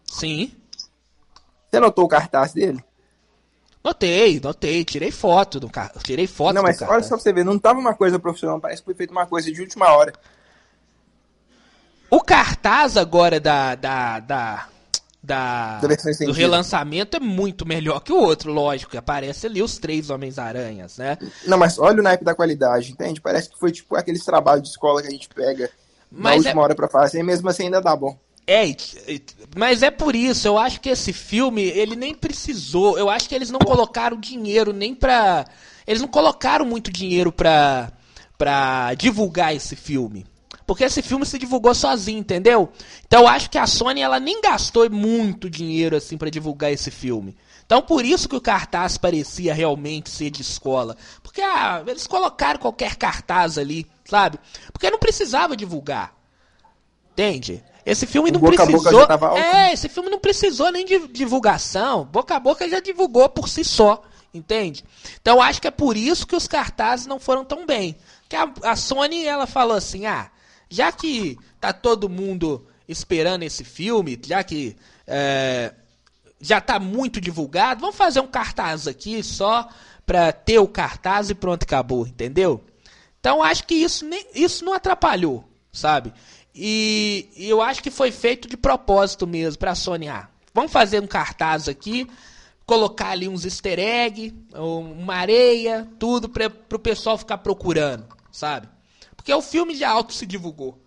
Sim. Você notou o cartaz dele? Notei, notei, tirei foto do cartaz. Tirei foto Não, mas olha só pra você ver, não tava uma coisa profissional, parece que foi feita uma coisa de última hora. O cartaz agora da, da, da, da, do relançamento é muito melhor que o outro, lógico. Aparece ali os três Homens-Aranhas, né? Não, mas olha o naipe da qualidade, entende? Parece que foi tipo aqueles trabalhos de escola que a gente pega mas na última é... hora pra fazer, e mesmo assim ainda dá bom. É, mas é por isso, eu acho que esse filme, ele nem precisou, eu acho que eles não colocaram dinheiro nem pra... Eles não colocaram muito dinheiro pra, pra divulgar esse filme. Porque esse filme se divulgou sozinho, entendeu? Então eu acho que a Sony ela nem gastou muito dinheiro assim para divulgar esse filme. Então por isso que o cartaz parecia realmente ser de escola. Porque ah, eles colocaram qualquer cartaz ali, sabe? Porque não precisava divulgar. Entende? Esse filme não boca precisou. É, esse filme não precisou nem de divulgação. Boca a boca já divulgou por si só. Entende? Então acho que é por isso que os cartazes não foram tão bem. Que a, a Sony ela falou assim: ah, já que tá todo mundo esperando esse filme, já que é, já tá muito divulgado, vamos fazer um cartaz aqui só para ter o cartaz e pronto, acabou, entendeu? Então acho que isso, nem, isso não atrapalhou, sabe? E, e eu acho que foi feito de propósito mesmo para Sony. Vamos fazer um cartaz aqui, colocar ali uns easter egg, uma areia, tudo para o pessoal ficar procurando, sabe? Porque o filme de alto se divulgou.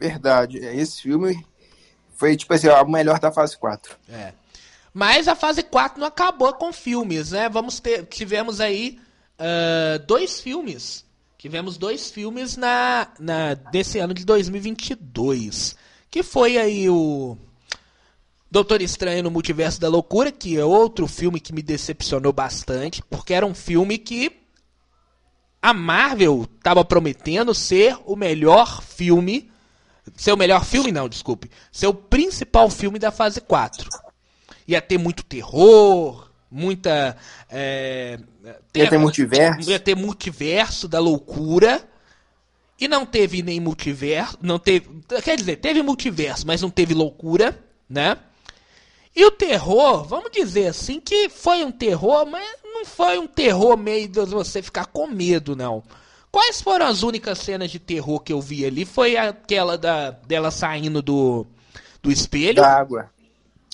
Verdade. Esse filme foi, tipo assim, o melhor da fase 4. É. Mas a fase 4 não acabou com filmes, né? Vamos ter. Tivemos aí uh, dois filmes. Tivemos dois filmes na, na, nesse ano de 2022. Que foi aí o Doutor Estranho no Multiverso da Loucura, que é outro filme que me decepcionou bastante, porque era um filme que a Marvel estava prometendo ser o melhor filme. Ser o melhor filme, não, desculpe. Ser o principal filme da fase 4. Ia ter muito terror, muita. É, ter, ia ter multiverso. Ia ter multiverso da loucura. E não teve nem multiverso. Não teve. Quer dizer, teve multiverso, mas não teve loucura, né? E o terror, vamos dizer assim, que foi um terror, mas não foi um terror meio de você ficar com medo, não. Quais foram as únicas cenas de terror que eu vi ali? Foi aquela da, dela saindo do, do espelho. Da água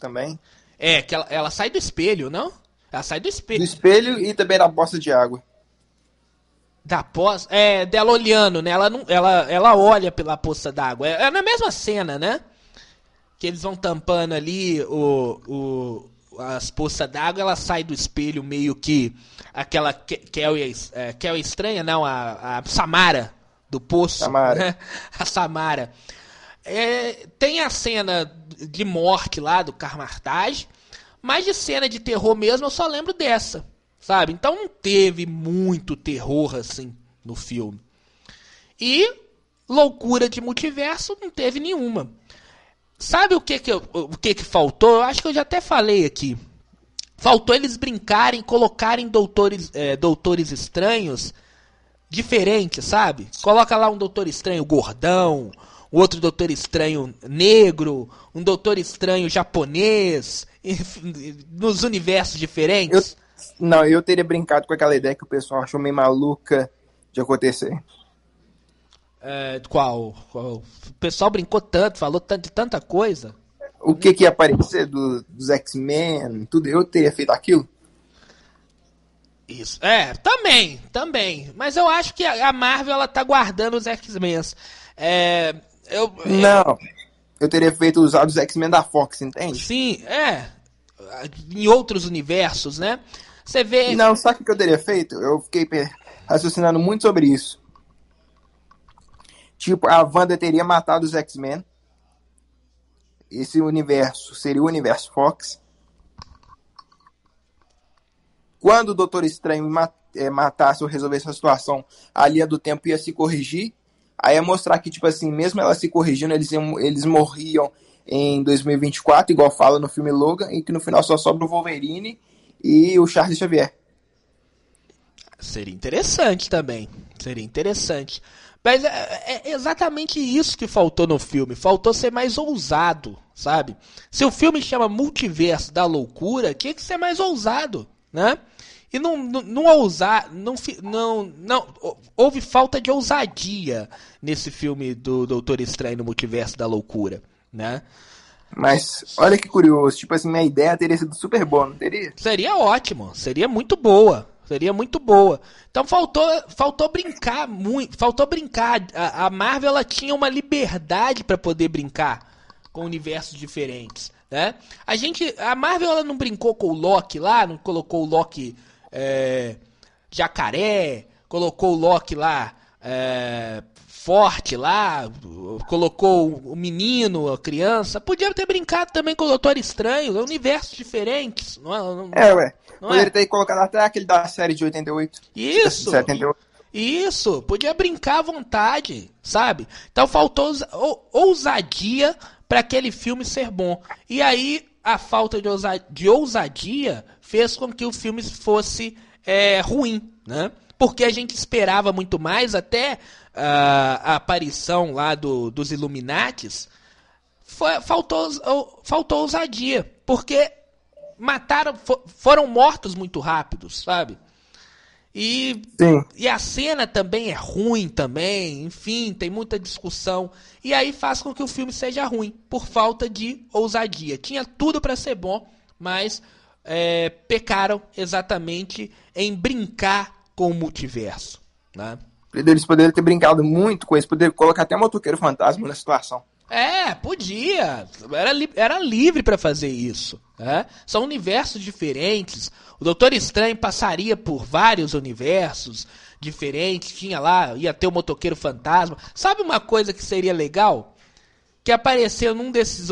também. É, que ela, ela sai do espelho, não? Ela sai do espelho. Do espelho e também da poça de água. Da poça. É, dela olhando, né? Ela, não, ela, ela olha pela poça d'água. É, é na mesma cena, né? Que eles vão tampando ali o, o, as poças d'água, ela sai do espelho meio que aquela Kelly, é, Kelly estranha, não, a, a Samara do poço. Samara. Né? A Samara. É, tem a cena de morte lá do Carmartage, mas de cena de terror mesmo eu só lembro dessa sabe? Então não teve muito terror assim no filme. E loucura de multiverso não teve nenhuma. Sabe o que que, eu, o que que faltou? Eu acho que eu já até falei aqui. Faltou eles brincarem, colocarem doutores, é, doutores estranhos diferentes, sabe? Coloca lá um doutor estranho gordão, outro doutor estranho negro, um doutor estranho japonês, nos universos diferentes. Eu, não, eu teria brincado com aquela ideia que o pessoal achou meio maluca de acontecer. É, qual? qual? O pessoal brincou tanto, falou tanto, de tanta coisa. O que, que ia aparecer do, dos X-Men, tudo, eu teria feito aquilo? Isso. É, também, também. Mas eu acho que a Marvel ela tá guardando os X-Men. É, eu, Não, eu teria feito usar os X-Men da Fox, entende? Sim, é. Em outros universos, né? Você vê. Não, sabe o que eu teria feito? Eu fiquei raciocinando muito sobre isso. Tipo, a Wanda teria matado os X-Men. Esse universo seria o universo Fox. Quando o Doutor Estranho eh, matasse ou resolvesse a situação, a linha do tempo ia se corrigir. Aí ia mostrar que, tipo assim, mesmo ela se corrigindo, eles, iam, eles morriam em 2024, igual fala no filme Logan, e que no final só sobra o Wolverine e o Charles Xavier. Seria interessante também. Seria interessante. Mas é, é, exatamente isso que faltou no filme. Faltou ser mais ousado, sabe? Se o filme chama Multiverso da Loucura, tinha que ser mais ousado, né? E não, não, não ousar, não, não, não, houve falta de ousadia nesse filme do Doutor Estranho no Multiverso da Loucura, né? Mas olha que curioso, tipo assim, minha ideia teria sido super boa, não teria? Seria ótimo, seria muito boa. Seria muito boa. Então faltou, faltou brincar muito, faltou brincar. A, a Marvel ela tinha uma liberdade para poder brincar com universos diferentes, né? A gente, a Marvel ela não brincou com o Loki lá, não colocou o Loki é, jacaré, colocou o Loki lá é, forte lá, colocou o menino, a criança. Podia ter brincado também com o Doutor Estranho, universos diferentes. Não é, não, é ué. Não Poderia é? ter colocado até aquele da série de 88. Isso! 78. Isso, podia brincar à vontade, sabe? Então faltou ousadia para aquele filme ser bom. E aí a falta de ousadia, de ousadia fez com que o filme fosse é, ruim, né? Porque a gente esperava muito mais, até a, aparição lá do, dos Illuminates, foi, faltou, faltou ousadia. Porque mataram, foram mortos muito rápidos, sabe? E, e a cena também é ruim também, enfim, tem muita discussão. E aí faz com que o filme seja ruim, por falta de ousadia. Tinha tudo para ser bom, mas é, pecaram exatamente em brincar com o multiverso. Né? Eles poderiam ter brincado muito com isso, poderiam colocar até motoqueiro fantasma na situação. É, podia. Era, li era livre para fazer isso. Né? São universos diferentes. O Doutor Estranho passaria por vários universos diferentes. Tinha lá, ia ter o motoqueiro fantasma. Sabe uma coisa que seria legal? Que apareceu num desses,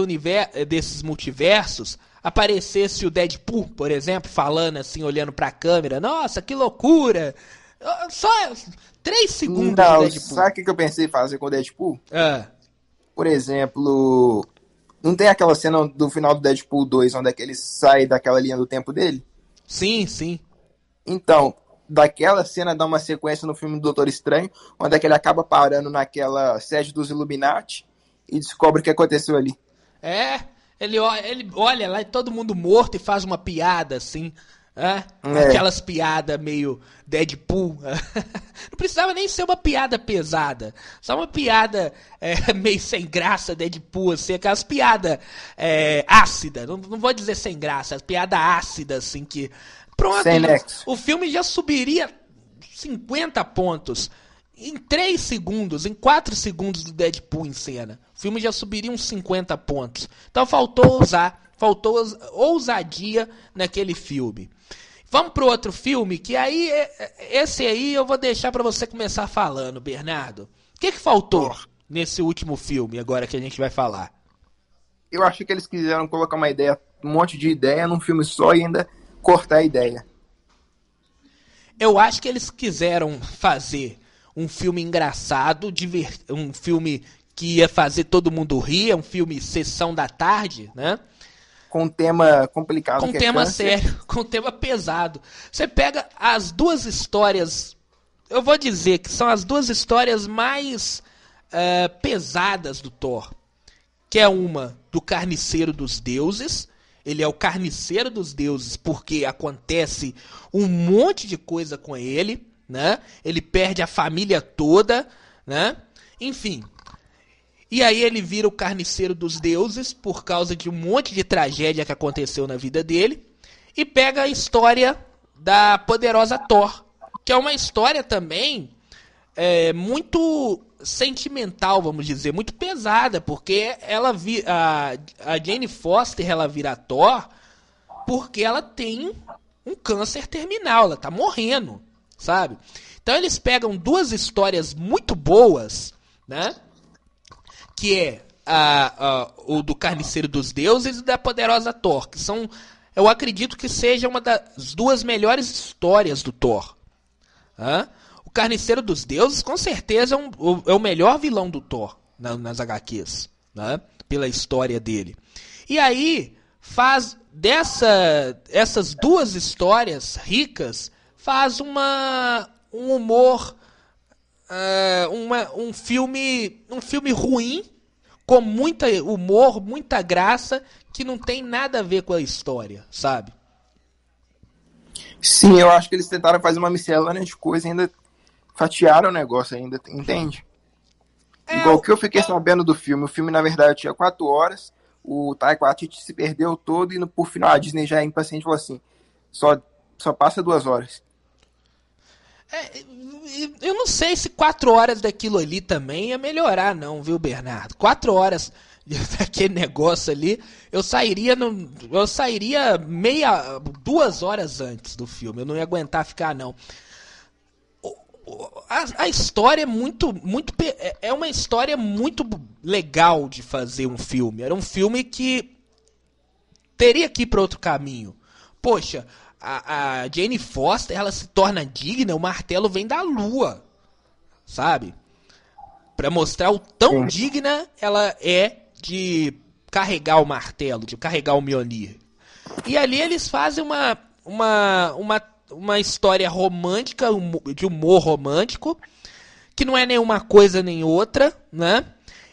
desses multiversos aparecesse o Deadpool, por exemplo, falando assim, olhando pra câmera. Nossa, que loucura! Só três segundos Não, de Deadpool. Sabe o que eu pensei em fazer com o Deadpool? É. Por exemplo, não tem aquela cena do final do Deadpool 2 onde é que ele sai daquela linha do tempo dele? Sim, sim. Então, daquela cena dá uma sequência no filme do Doutor Estranho, onde é que ele acaba parando naquela sede dos Illuminati e descobre o que aconteceu ali. É, ele, ele olha lá e todo mundo morto e faz uma piada assim. É? É. Aquelas piadas meio Deadpool. não precisava nem ser uma piada pesada. Só uma piada é, meio sem graça, Deadpool, assim, aquelas piadas é, ácidas. Não, não vou dizer sem graça, as piadas ácidas, assim, que. Pronto, já, o filme já subiria 50 pontos em 3 segundos, em 4 segundos do Deadpool em cena. O filme já subiria uns 50 pontos. Então faltou usar, faltou ousadia naquele filme. Vamos pro outro filme, que aí é, esse aí eu vou deixar para você começar falando, Bernardo. O que, que faltou nesse último filme agora que a gente vai falar? Eu acho que eles quiseram colocar uma ideia, um monte de ideia num filme só e ainda cortar a ideia. Eu acho que eles quiseram fazer um filme engraçado, um filme que ia fazer todo mundo rir, um filme sessão da tarde, né? Com um tema complicado. Com um é tema sério, com um tema pesado. Você pega as duas histórias, eu vou dizer que são as duas histórias mais uh, pesadas do Thor. Que é uma do carniceiro dos deuses, ele é o carniceiro dos deuses porque acontece um monte de coisa com ele, né? Ele perde a família toda, né? Enfim. E aí ele vira o carniceiro dos deuses por causa de um monte de tragédia que aconteceu na vida dele e pega a história da poderosa Thor, que é uma história também é, muito sentimental, vamos dizer, muito pesada, porque ela vi, a, a Jane Foster ela vira Thor porque ela tem um câncer terminal, ela tá morrendo, sabe? Então eles pegam duas histórias muito boas, né? Que é a, a, o do Carniceiro dos Deuses e da Poderosa Thor, que são, eu acredito que seja uma das duas melhores histórias do Thor. Né? Carniceiro dos Deuses, com certeza, é, um, é o melhor vilão do Thor na, nas HQs, né? Pela história dele. E aí, faz dessa essas duas histórias ricas, faz uma um humor, uh, uma, um filme um filme ruim, com muita humor, muita graça, que não tem nada a ver com a história, sabe? Sim, eu acho que eles tentaram fazer uma miscelânea de coisa ainda fatiaram o negócio ainda, entende? É, Igual que eu fiquei sabendo do filme. O filme, na verdade, tinha quatro horas. O Taika Waititi se perdeu todo e no, por final a Disney já é impaciente falou assim: só, só passa duas horas. É, eu não sei se quatro horas daquilo ali também ia melhorar, não, viu, Bernardo? Quatro horas daquele negócio ali, eu sairia no, eu sairia meia, duas horas antes do filme. Eu não ia aguentar ficar, não a, a, história é muito, muito. É, é uma história muito legal de fazer um filme. Era um filme que teria que ir para outro caminho. Poxa, a, a Jane Foster ela se torna digna, o martelo vem da lua, sabe? Para mostrar o tão digna ela é de carregar o martelo, de carregar o Mjolnir. E ali eles fazem uma, uma, uma uma história romântica, de humor romântico, que não é nenhuma coisa nem outra, né?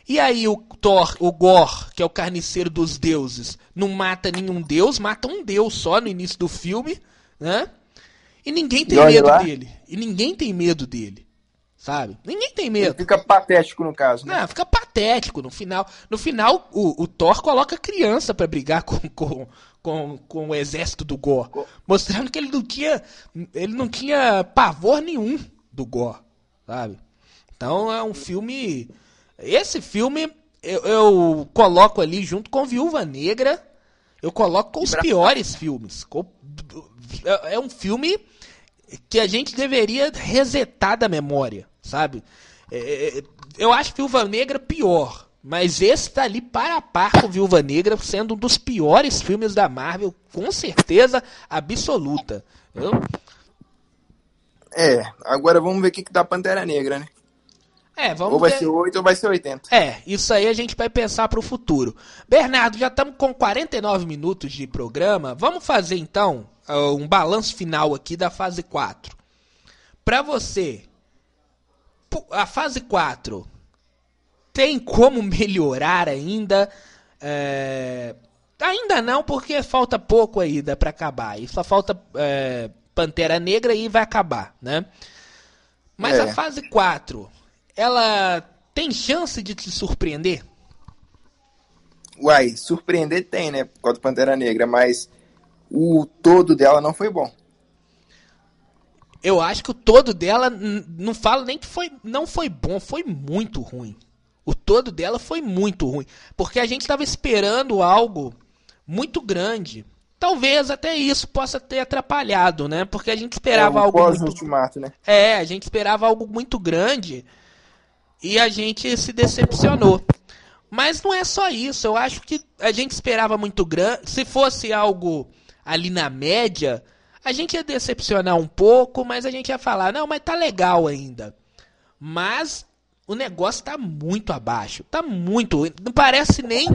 E aí o Thor, o Gor, que é o carniceiro dos deuses, não mata nenhum deus, mata um deus só no início do filme, né? E ninguém tem e medo lá. dele. E ninguém tem medo dele. Sabe? Ninguém tem medo. Ele fica patético no caso, né? Não, fica patético no final. No final, o, o Thor coloca criança para brigar com, com, com, com o exército do Gor, mostrando que ele não tinha ele não tinha pavor nenhum do Gor, sabe? Então é um filme esse filme eu, eu coloco ali junto com Viúva Negra, eu coloco com os piores filmes. É, é um filme que a gente deveria resetar da memória, sabe? É, é eu acho Viúva Negra pior. Mas esse tá ali para a par com Viúva Negra, sendo um dos piores filmes da Marvel, com certeza absoluta. Eu... É, agora vamos ver o que, que dá Pantera Negra, né? É, vamos ou vai ser 8 ou vai ser 80. É, isso aí a gente vai pensar para o futuro. Bernardo, já estamos com 49 minutos de programa. Vamos fazer então uh, um balanço final aqui da fase 4. Para você, a fase 4 tem como melhorar ainda? É... Ainda não, porque falta pouco ainda para acabar. E só falta é, Pantera Negra e vai acabar, né? Mas é. a fase 4, ela tem chance de te surpreender? Uai, surpreender tem, né? Por causa do Pantera Negra, mas o todo dela não foi bom. eu acho que o todo dela não falo nem que foi não foi bom, foi muito ruim. O todo dela foi muito ruim, porque a gente estava esperando algo muito grande. Talvez até isso possa ter atrapalhado, né? Porque a gente esperava é, um algo muito ultimato, né? É, a gente esperava algo muito grande e a gente se decepcionou. Mas não é só isso. Eu acho que a gente esperava muito grande. Se fosse algo ali na média, a gente ia decepcionar um pouco, mas a gente ia falar, não, mas tá legal ainda. Mas o negócio tá muito abaixo. Tá muito. Não parece nem.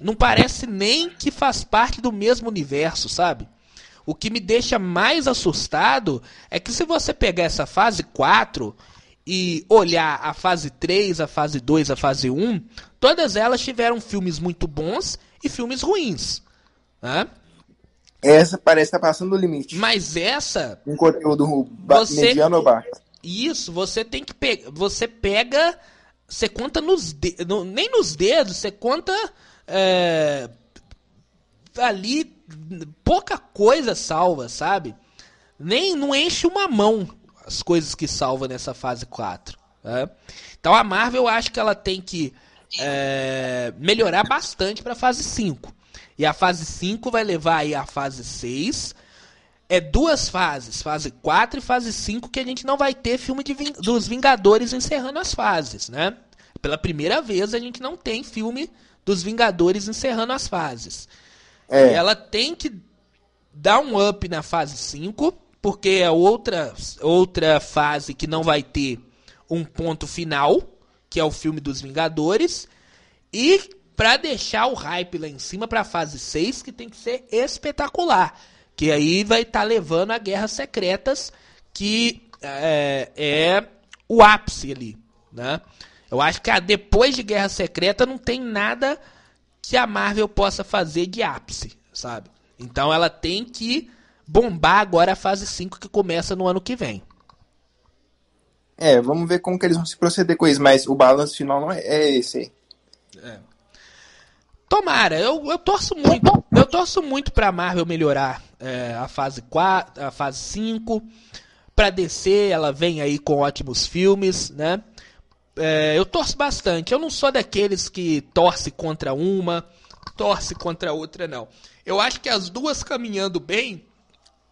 Não parece nem que faz parte do mesmo universo, sabe? O que me deixa mais assustado é que se você pegar essa fase 4 e olhar a fase 3, a fase 2, a fase 1, todas elas tiveram filmes muito bons e filmes ruins. Né? Essa parece estar tá passando do limite. Mas essa. Um conteúdo você, mediano ou baixo. Isso, você tem que pegar. Você pega. Você conta nos dedos. Nem nos dedos, você conta. É, ali. Pouca coisa salva, sabe? Nem não enche uma mão as coisas que salva nessa fase 4. Né? Então a Marvel eu acho que ela tem que é, melhorar bastante para a fase 5. E a fase 5 vai levar aí a fase 6. É duas fases, fase 4 e fase 5, que a gente não vai ter filme de, dos Vingadores encerrando as fases, né? Pela primeira vez a gente não tem filme dos Vingadores encerrando as fases. É. E ela tem que dar um up na fase 5 porque é outra, outra fase que não vai ter um ponto final, que é o filme dos Vingadores, e para deixar o hype lá em cima para a fase 6, que tem que ser espetacular, que aí vai estar tá levando a Guerras Secretas, que é, é, o ápice ali, né? Eu acho que ah, depois de Guerra Secreta não tem nada que a Marvel possa fazer de ápice, sabe? Então ela tem que bombar agora a fase 5 que começa no ano que vem. É, vamos ver como que eles vão se proceder com isso, mas o balanço final não é, é esse aí. É. Tomara, eu, eu torço muito. Eu torço muito pra Marvel melhorar é, a fase 4, a fase 5. Pra DC, ela vem aí com ótimos filmes, né? É, eu torço bastante. Eu não sou daqueles que torce contra uma, torce contra outra, não. Eu acho que as duas caminhando bem,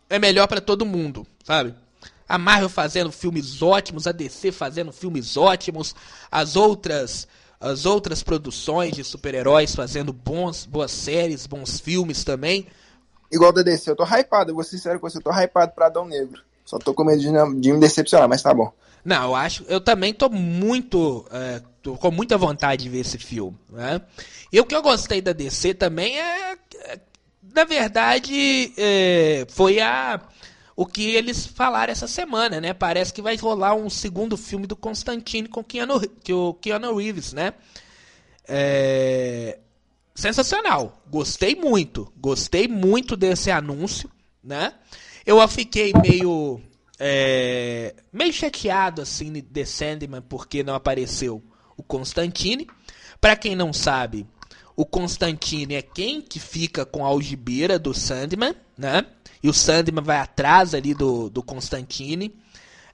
é melhor para todo mundo, sabe? A Marvel fazendo filmes ótimos, a DC fazendo filmes ótimos, as outras as outras produções de super-heróis fazendo bons, boas séries, bons filmes também. Igual da DC, eu tô hypado, eu vou ser sincero com você, eu tô hypado pra Adão Negro. Só tô com medo de, de me decepcionar, mas tá bom. Não, eu acho, eu também tô muito, é, tô com muita vontade de ver esse filme, né? E o que eu gostei da DC também é, é na verdade, é, foi a o que eles falaram essa semana, né? Parece que vai rolar um segundo filme do Constantine com Keanu, que o Keanu Reeves, né? É... Sensacional. Gostei muito. Gostei muito desse anúncio, né? Eu fiquei meio é... meio chateado assim de Sandman porque não apareceu o Constantine. Para quem não sabe, o Constantine é quem que fica com a algibeira do Sandman, né? E o Sandman vai atrás ali do, do Constantine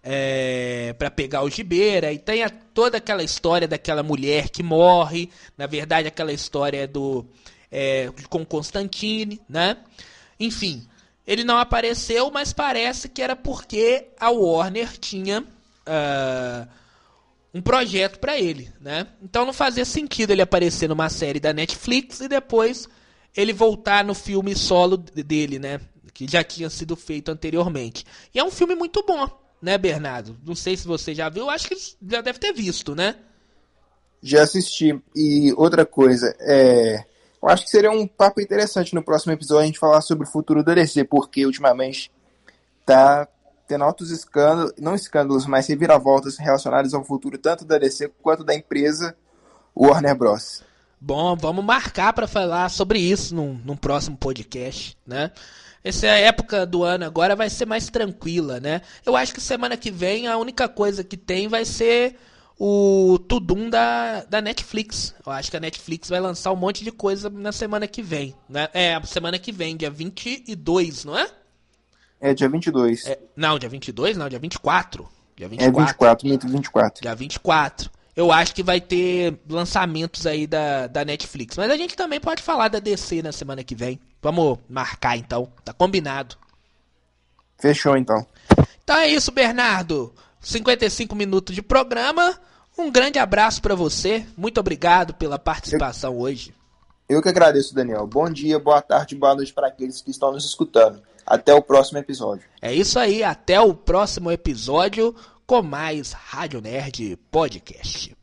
é, para pegar a algibeira. E tem a, toda aquela história daquela mulher que morre. Na verdade, aquela história do é, com Constantine, né? Enfim, ele não apareceu, mas parece que era porque a Warner tinha... Uh, um projeto para ele, né? Então não fazia sentido ele aparecer numa série da Netflix e depois ele voltar no filme solo dele, né? Que já tinha sido feito anteriormente. E é um filme muito bom, né, Bernardo? Não sei se você já viu, acho que já deve ter visto, né? Já assisti. E outra coisa, é... eu acho que seria um papo interessante no próximo episódio a gente falar sobre o futuro do DC, porque ultimamente tá tendo altos escândalos, não escândalos, mas reviravoltas relacionadas ao futuro tanto da DC quanto da empresa Warner Bros. Bom, vamos marcar para falar sobre isso num, num, próximo podcast, né? Essa época do ano agora vai ser mais tranquila, né? Eu acho que semana que vem a única coisa que tem vai ser o Tudum da, da Netflix. Eu acho que a Netflix vai lançar um monte de coisa na semana que vem, né? É, semana que vem, dia 22, não é? É dia 22. É, não, dia 22 não, dia 24. Dia 24. É 24, muito 24. Dia 24. Eu acho que vai ter lançamentos aí da, da Netflix. Mas a gente também pode falar da DC na semana que vem. Vamos marcar então. Tá combinado. Fechou então. Então é isso, Bernardo. 55 minutos de programa. Um grande abraço para você. Muito obrigado pela participação eu, hoje. Eu que agradeço, Daniel. Bom dia, boa tarde, boa noite para aqueles que estão nos escutando. Até o próximo episódio. É isso aí, até o próximo episódio com mais Rádio Nerd Podcast.